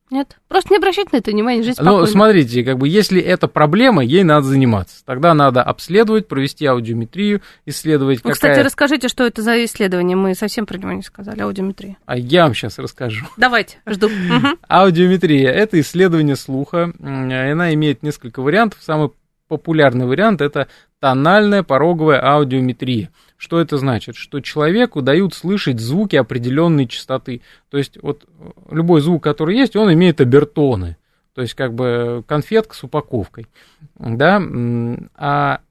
Speaker 2: Нет? Просто не обращать на это внимания, жить
Speaker 3: Ну,
Speaker 2: спокойно.
Speaker 3: смотрите, как бы, если это проблема, ей надо заниматься. Тогда надо обследовать, провести аудиометрию, исследовать,
Speaker 2: Вы,
Speaker 3: какая...
Speaker 2: кстати, расскажите, что это за исследование. Мы совсем про него не сказали, аудиометрия.
Speaker 3: А я вам сейчас расскажу.
Speaker 2: Давайте, жду.
Speaker 3: Аудиометрия – это исследование слуха. Она имеет несколько вариантов. Самый популярный вариант – это тональная пороговая аудиометрия. Что это значит? Что человеку дают слышать звуки определенной частоты. То есть вот э, любой звук, который есть, он имеет обертоны. То есть как бы конфетка с упаковкой. Да? А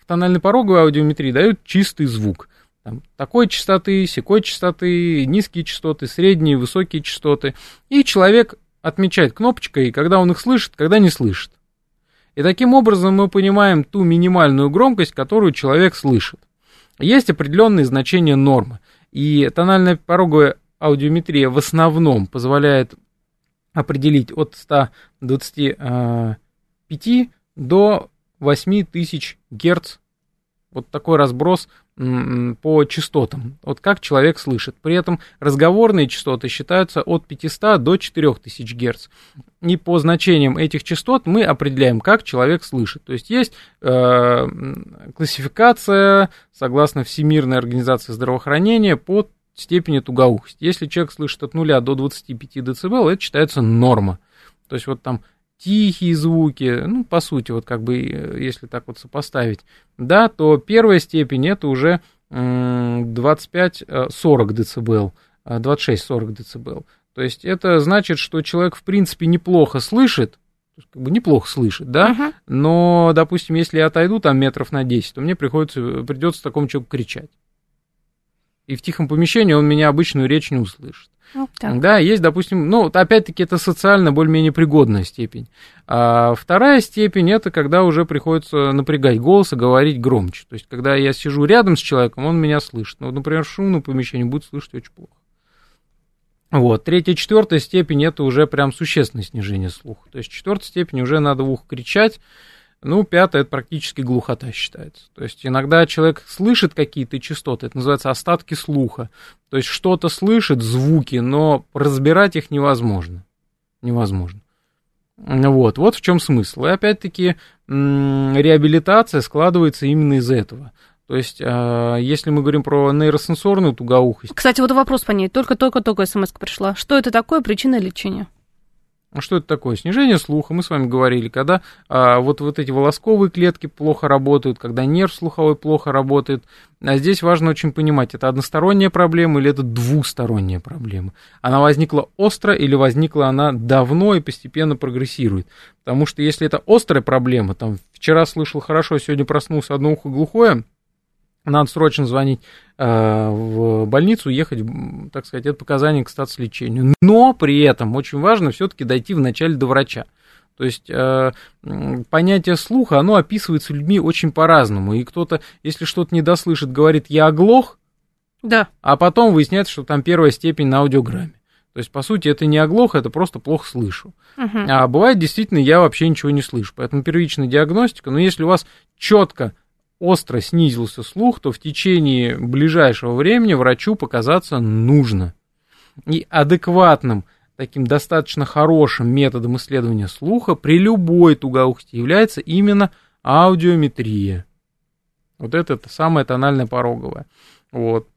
Speaker 3: в тональной пороговой аудиометрии дают чистый звук. Там, такой частоты, секой частоты, низкие частоты, средние, высокие частоты. И человек отмечает кнопочкой, когда он их слышит, когда не слышит. И таким образом мы понимаем ту минимальную громкость, которую человек слышит. Есть определенные значения нормы. И тональная пороговая аудиометрия в основном позволяет определить от 125 до 8000 Гц. Вот такой разброс по частотам. Вот как человек слышит. При этом разговорные частоты считаются от 500 до 4000 Гц. И по значениям этих частот мы определяем, как человек слышит. То есть есть э, классификация, согласно Всемирной организации здравоохранения, по степени тугоухости. Если человек слышит от 0 до 25 дБ, это считается норма. То есть вот там тихие звуки, ну, по сути, вот как бы, э, если так вот сопоставить, да, то первая степень это уже м, 25-40 дБ, 26-40 дБ. То есть это значит, что человек, в принципе, неплохо слышит, как бы неплохо слышит, да,
Speaker 2: Мгм.
Speaker 3: но, допустим, если я отойду там метров на 10, то мне приходится, придется такому человеку кричать. И в тихом помещении он меня обычную речь не услышит.
Speaker 2: Ну, так.
Speaker 3: Да, есть, допустим, ну, опять-таки, это социально более-менее пригодная степень. А вторая степень это когда уже приходится напрягать голос и говорить громче. То есть, когда я сижу рядом с человеком, он меня слышит. Ну, вот, например, в шумном помещении будет слышать очень плохо. Вот. Третья, четвертая степень это уже прям существенное снижение слуха. То есть, четвертая степень уже надо в ухо кричать. Ну, пятая это практически глухота считается. То есть иногда человек слышит какие-то частоты, это называется остатки слуха. То есть что-то слышит, звуки, но разбирать их невозможно. Невозможно. Вот, вот в чем смысл. И опять-таки реабилитация складывается именно из этого. То есть, а, если мы говорим про нейросенсорную тугоухость,
Speaker 2: Кстати, вот вопрос по ней. Только-только-только смс пришла. Что это такое? Причина лечения?
Speaker 3: А Что это такое? Снижение слуха, мы с вами говорили, когда а, вот, вот эти волосковые клетки плохо работают, когда нерв слуховой плохо работает. А здесь важно очень понимать, это односторонняя проблема или это двусторонняя проблема. Она возникла остро или возникла она давно и постепенно прогрессирует. Потому что если это острая проблема, там вчера слышал хорошо, сегодня проснулся одно ухо глухое, надо срочно звонить э, в больницу, ехать, так сказать, это показание к статс-лечению. Но при этом очень важно все-таки дойти вначале до врача. То есть э, понятие слуха, оно описывается людьми очень по-разному. И кто-то, если что-то не дослышит, говорит, я оглох,
Speaker 2: Да.
Speaker 3: а потом выясняется, что там первая степень на аудиограмме. То есть, по сути, это не оглох, это просто плохо слышу.
Speaker 2: Мгм.
Speaker 3: А бывает действительно, я вообще ничего не слышу. Поэтому первичная диагностика, но если у вас четко остро снизился слух, то в течение ближайшего времени врачу показаться нужно. И адекватным, таким достаточно хорошим методом исследования слуха при любой тугоухости является именно аудиометрия. Вот это, это самое тональное пороговое. Вот.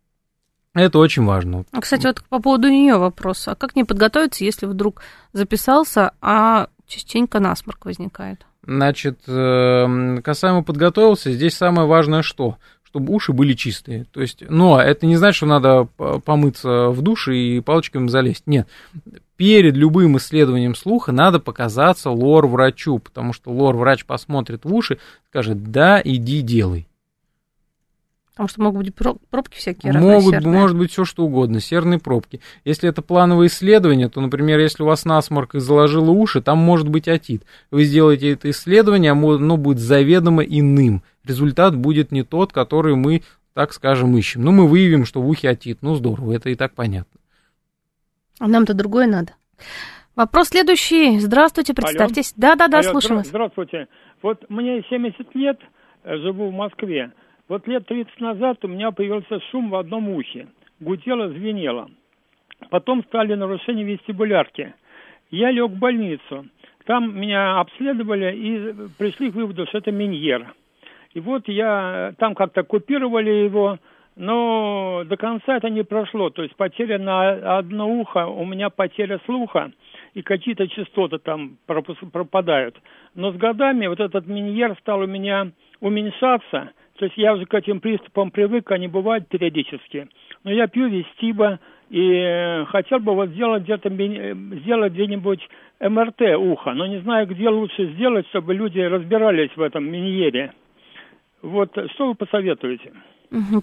Speaker 3: Это очень важно.
Speaker 2: А, Кстати, вот по поводу нее вопрос. А как не подготовиться, если вдруг записался, а частенько насморк возникает?
Speaker 3: Значит, э, касаемо подготовился, здесь самое важное что? Чтобы уши были чистые. То есть, но это не значит, что надо помыться в душе и палочками залезть. Нет. Перед любым исследованием слуха надо показаться лор-врачу, потому что лор-врач посмотрит в уши, скажет, да, иди делай.
Speaker 2: Потому что могут быть пробки всякие разные
Speaker 3: Могут,
Speaker 2: серные.
Speaker 3: может быть все что угодно, серные пробки. Если это плановое исследование, то, например, если у вас насморк и заложило уши, там может быть отит. Вы сделаете это исследование, оно будет заведомо иным. Результат будет не тот, который мы, так скажем, ищем. Ну, мы выявим, что в ухе отит. Ну, здорово, это и так понятно.
Speaker 2: А нам-то другое надо. Вопрос следующий. Здравствуйте, представьтесь. Да-да-да, слушаем вас.
Speaker 7: Здравствуйте. Вот мне 70 лет, э, живу в Москве. Вот лет 30 назад у меня появился шум в одном ухе. Гудело, звенело. Потом стали нарушения вестибулярки. Я лег в больницу. Там меня обследовали и пришли к выводу, что это миньер. И вот я там как-то купировали его, но до конца это не прошло. То есть потеря на одно ухо, у меня потеря слуха, и какие-то частоты там пропадают. Но с годами вот этот миньер стал у меня уменьшаться, то есть я уже к этим приступам привык, они бывают периодически. Но я пью вестиба и э, хотел бы вот сделать где-то э, сделать где-нибудь МРТ уха, но не знаю, где лучше сделать, чтобы люди разбирались в этом миньере. Вот что вы посоветуете?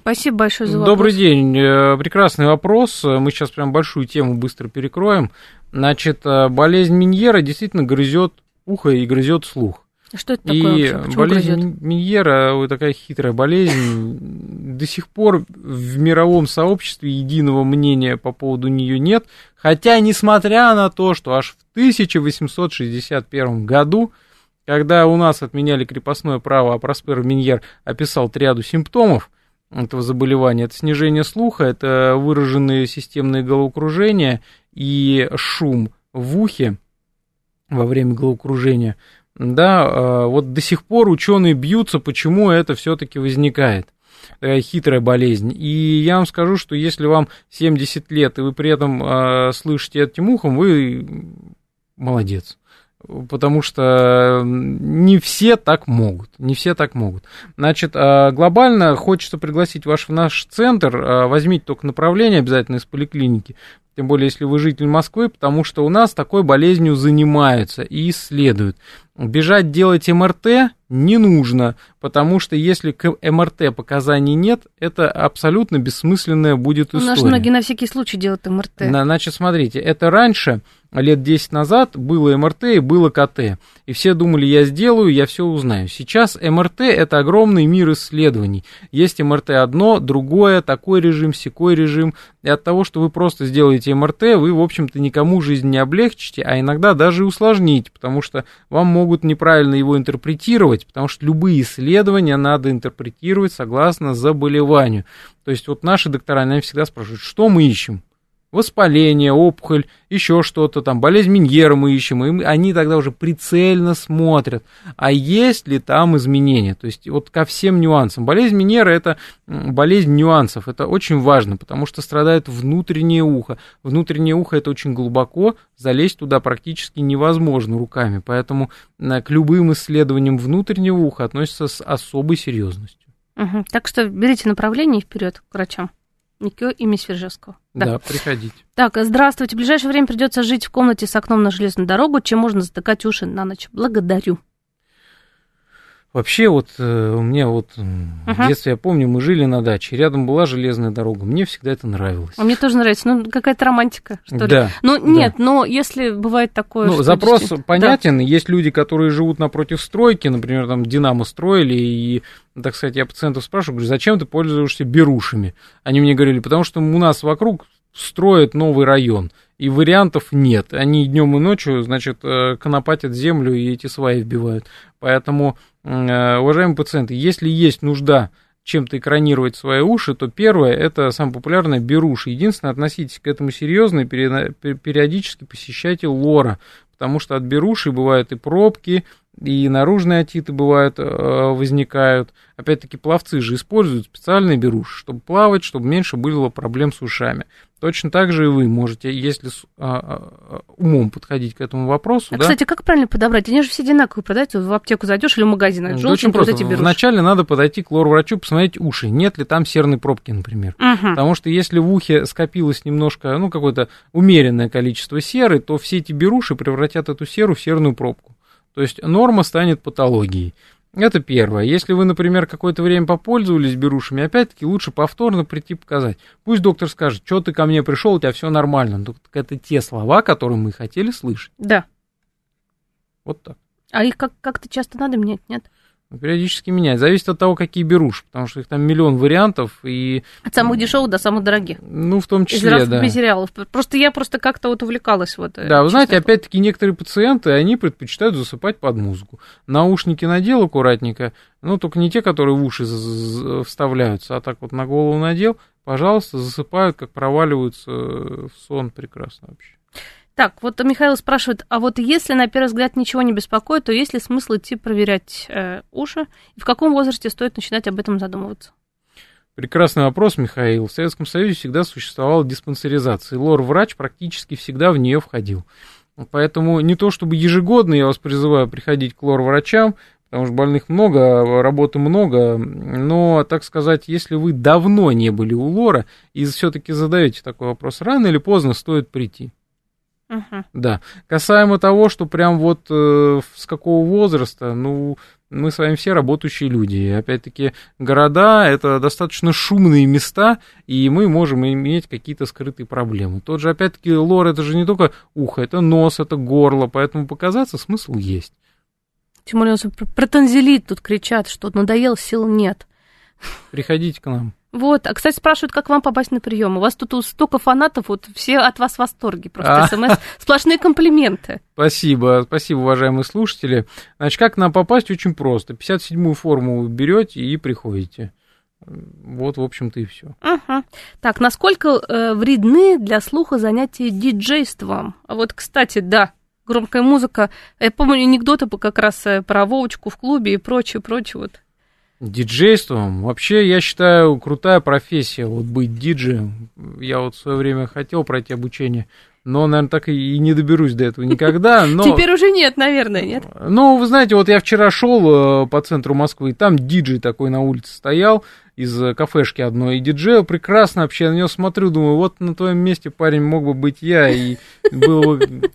Speaker 2: Спасибо большое за вопрос.
Speaker 3: Добрый день. Э, прекрасный вопрос. Мы сейчас прям большую тему быстро перекроем. Значит, болезнь Миньера действительно грызет ухо и грызет слух.
Speaker 2: Что это такое
Speaker 3: и
Speaker 2: вообще?
Speaker 3: Болезнь? Миньера, вот такая хитрая болезнь, до сих пор в мировом сообществе единого мнения по поводу нее нет, хотя несмотря на то, что аж в 1861 году, когда у нас отменяли крепостное право, а Проспер Миньер описал триаду симптомов этого заболевания, это снижение слуха, это выраженные системные головокружения и шум в ухе во время головокружения – да, а, вот до сих пор ученые бьются, почему это все-таки возникает такая хитрая болезнь. И я вам скажу, что если вам 70 лет, и вы при этом э, слышите этим ухом, вы молодец. Потому что не все так могут. Не все так могут. Значит, глобально хочется пригласить вас в наш центр. Возьмите только направление обязательно из поликлиники тем более если вы житель Москвы, потому что у нас такой болезнью занимаются и исследуют. Бежать делать МРТ не нужно, потому что если к МРТ показаний нет, это абсолютно бессмысленная будет история. У нас
Speaker 2: многие на всякий случай делают МРТ.
Speaker 3: Значит, смотрите, это раньше, лет 10 назад, было МРТ и было КТ. И все думали, я сделаю, я все узнаю. Сейчас МРТ – это огромный мир исследований. Есть МРТ одно, другое, такой режим, секой режим. И от того, что вы просто сделаете МРТ, вы, в общем-то, никому жизнь не облегчите, а иногда даже усложните, потому что вам могут неправильно его интерпретировать, потому что любые исследования надо интерпретировать согласно заболеванию. То есть вот наши доктора, они всегда спрашивают, что мы ищем? Воспаление, опухоль, еще что-то там, болезнь Миньера мы ищем, и они тогда уже прицельно смотрят, а есть ли там изменения, то есть вот ко всем нюансам. Болезнь Миньера – это болезнь нюансов, это очень важно, потому что страдает внутреннее ухо. Внутреннее ухо – это очень глубоко, залезть туда практически невозможно руками, поэтому к любым исследованиям внутреннего уха относятся с особой серьезностью.
Speaker 2: Угу. Так что берите направление вперед к врачам. Никё имя Свержевского.
Speaker 3: Да. да, приходите.
Speaker 2: Так, здравствуйте. В ближайшее время придется жить в комнате с окном на железную дорогу. Чем можно затыкать уши на ночь? Благодарю.
Speaker 3: Вообще вот э, у меня вот uh-huh. в детстве, я помню, мы жили на даче, рядом была железная дорога, мне всегда это нравилось.
Speaker 2: А мне тоже нравится, ну какая-то романтика, что ли.
Speaker 3: Да.
Speaker 2: Ну нет, да. но если бывает такое,
Speaker 3: ну,
Speaker 2: что
Speaker 3: запрос понятен, да. есть люди, которые живут напротив стройки, например, там Динамо строили, и, так сказать, я пациентов спрашиваю, говорю, зачем ты пользуешься берушами? Они мне говорили, потому что у нас вокруг строят новый район, и вариантов нет. Они днем и ночью, значит, э, конопатят землю и эти сваи вбивают. Поэтому, э, уважаемые пациенты, если есть нужда чем-то экранировать свои уши, то первое, это самое популярное беруши. Единственное, относитесь к этому серьезно и периодически посещайте лора, потому что от беруши бывают и пробки, и наружные отиты бывают, э, возникают. Опять-таки, пловцы же используют специальные беруши, чтобы плавать, чтобы меньше было проблем с ушами. Точно так же и вы можете, если с, а, а, умом подходить к этому вопросу. А,
Speaker 2: да? Кстати, как правильно подобрать? Они же все одинаковые продаются, в аптеку зайдешь или в магазин,
Speaker 3: да очень просто. Вот Вначале надо подойти к лор-врачу, посмотреть уши, нет ли там серной пробки, например.
Speaker 2: Угу.
Speaker 3: Потому что если в ухе скопилось немножко, ну, какое-то умеренное количество серы, то все эти беруши превратят эту серу в серную пробку. То есть норма станет патологией. Это первое. Если вы, например, какое-то время попользовались берушами, опять-таки лучше повторно прийти показать. Пусть доктор скажет, что ты ко мне пришел, у тебя все нормально. Ну, так это те слова, которые мы хотели слышать.
Speaker 2: Да.
Speaker 3: Вот так.
Speaker 2: А их как- как-то часто надо менять, нет?
Speaker 3: Периодически менять. Зависит от того, какие беруши, потому что их там миллион вариантов, и,
Speaker 2: От самых дешевых до самых дорогих.
Speaker 3: ну, в том
Speaker 2: Из
Speaker 3: числе,
Speaker 2: разных
Speaker 3: да.
Speaker 2: материалов. Просто я просто как-то вот увлекалась вот. э,
Speaker 3: Да, вы знаете, опять-таки некоторые пациенты, они предпочитают засыпать под музыку. Наушники надел аккуратненько, ну, только не те, которые в уши вставляются, а так вот на голову надел, пожалуйста, засыпают, как проваливаются в сон прекрасно вообще.
Speaker 2: Так, вот Михаил спрашивает, а вот если на первый взгляд ничего не беспокоит, то есть ли смысл идти проверять э, уши? И в каком возрасте стоит начинать об этом задумываться?
Speaker 3: Прекрасный вопрос, Михаил. В Советском Союзе всегда существовала диспансеризация. Лор-врач практически всегда в нее входил. Поэтому не то чтобы ежегодно я вас призываю приходить к лор-врачам, потому что больных много, работы много, но, так сказать, если вы давно не были у лора и все-таки задаете такой вопрос, рано или поздно стоит прийти. Да. Касаемо того, что прям вот э, с какого возраста, ну, мы с вами все работающие люди. И, опять-таки, города — это достаточно шумные места, и мы можем иметь какие-то скрытые проблемы. Тот же, опять-таки, лор — это же не только ухо, это нос, это горло, поэтому показаться смысл есть.
Speaker 2: Тем более, про танзелит тут кричат, что надоел, сил нет.
Speaker 3: Приходите к нам.
Speaker 2: Вот, а, кстати, спрашивают, как вам попасть на прием. У вас тут столько фанатов, вот все от вас в восторге. Просто
Speaker 3: А.
Speaker 2: смс, сплошные комплименты.
Speaker 3: Спасибо, спасибо, уважаемые слушатели. Значит, как нам попасть? Очень просто. 57-ю форму берете и приходите. Вот, в общем-то, и все.
Speaker 2: Ага. Так, насколько э, вредны для слуха занятия диджейством? А вот, кстати, да, громкая музыка. Я помню анекдоты как раз э, про Вовочку в клубе и прочее, прочее. Вот.
Speaker 3: Диджейством. Вообще, я считаю, крутая профессия, вот быть диджеем. Я вот в свое время хотел пройти обучение, но, наверное, так и не доберусь до этого никогда. Но...
Speaker 2: Теперь уже нет, наверное, нет?
Speaker 3: Ну, вы знаете, вот я вчера шел э, по центру Москвы, и там диджей такой на улице стоял из э, кафешки одной, и диджея прекрасно вообще, я на него смотрю, думаю, вот на твоем месте, парень, мог бы быть я, и было бы...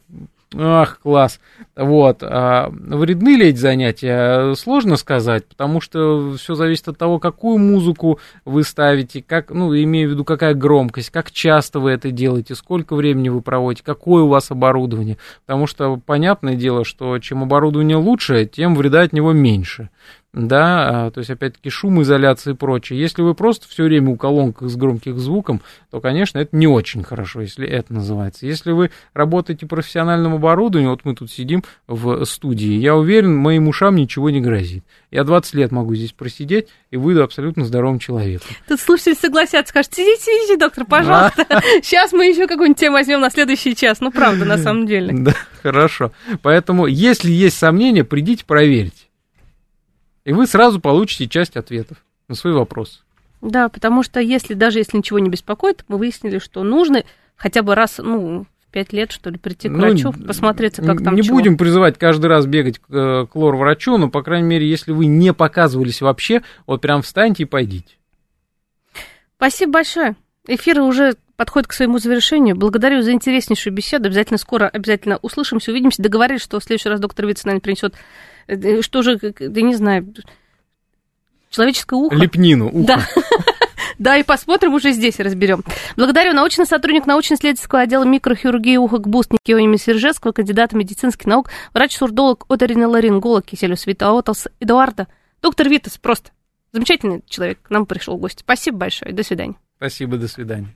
Speaker 3: Ах, класс. Вот. А вредны ли эти занятия? Сложно сказать, потому что все зависит от того, какую музыку вы ставите, как, ну, имею в виду, какая громкость, как часто вы это делаете, сколько времени вы проводите, какое у вас оборудование. Потому что понятное дело, что чем оборудование лучше, тем вреда от него меньше. Да, а, то есть, опять-таки, шумоизоляция и прочее. Если вы просто все время у колонок с громким звуком, то, конечно, это не очень хорошо, если это называется. Если вы работаете профессиональным оборудованием, вот мы тут сидим в студии, я уверен, моим ушам ничего не грозит. Я 20 лет могу здесь просидеть и выйду абсолютно здоровым человеком.
Speaker 2: Тут слушатели согласятся, скажут, сидите, сидите, доктор, пожалуйста. Сейчас мы еще какую-нибудь тему возьмем на следующий час. Ну, правда, на самом деле.
Speaker 3: Да, хорошо. Поэтому, если есть сомнения, придите, проверьте. И вы сразу получите часть ответов на свои вопросы.
Speaker 2: Да, потому что если, даже если ничего не беспокоит, мы выяснили, что нужно хотя бы раз, ну, в пять лет, что ли, прийти к
Speaker 3: Ну,
Speaker 2: врачу, посмотреться, как там
Speaker 3: Не
Speaker 2: чего.
Speaker 3: будем призывать каждый раз бегать к, э, к лор-врачу, но, по крайней мере, если вы не показывались вообще, вот прям встаньте и пойдите.
Speaker 2: Спасибо большое. Эфир уже подходит к своему завершению. Благодарю за интереснейшую беседу. Обязательно скоро, обязательно услышимся, увидимся. Договорились, что в следующий раз доктор Виц нам принесет, что же, да не знаю, человеческое ухо.
Speaker 3: Лепнину, ухо.
Speaker 2: Да. Да, и посмотрим, уже здесь разберем. Благодарю научный сотрудник научно-исследовательского отдела микрохирургии уха ГБУС Никиоми Сержевского, кандидата медицинских наук, врач-сурдолог, оториноларинголог Киселюс Витаоталс Эдуарда. Доктор Витас просто замечательный человек, к нам пришел в гости. Спасибо большое, до свидания.
Speaker 3: Спасибо, до свидания.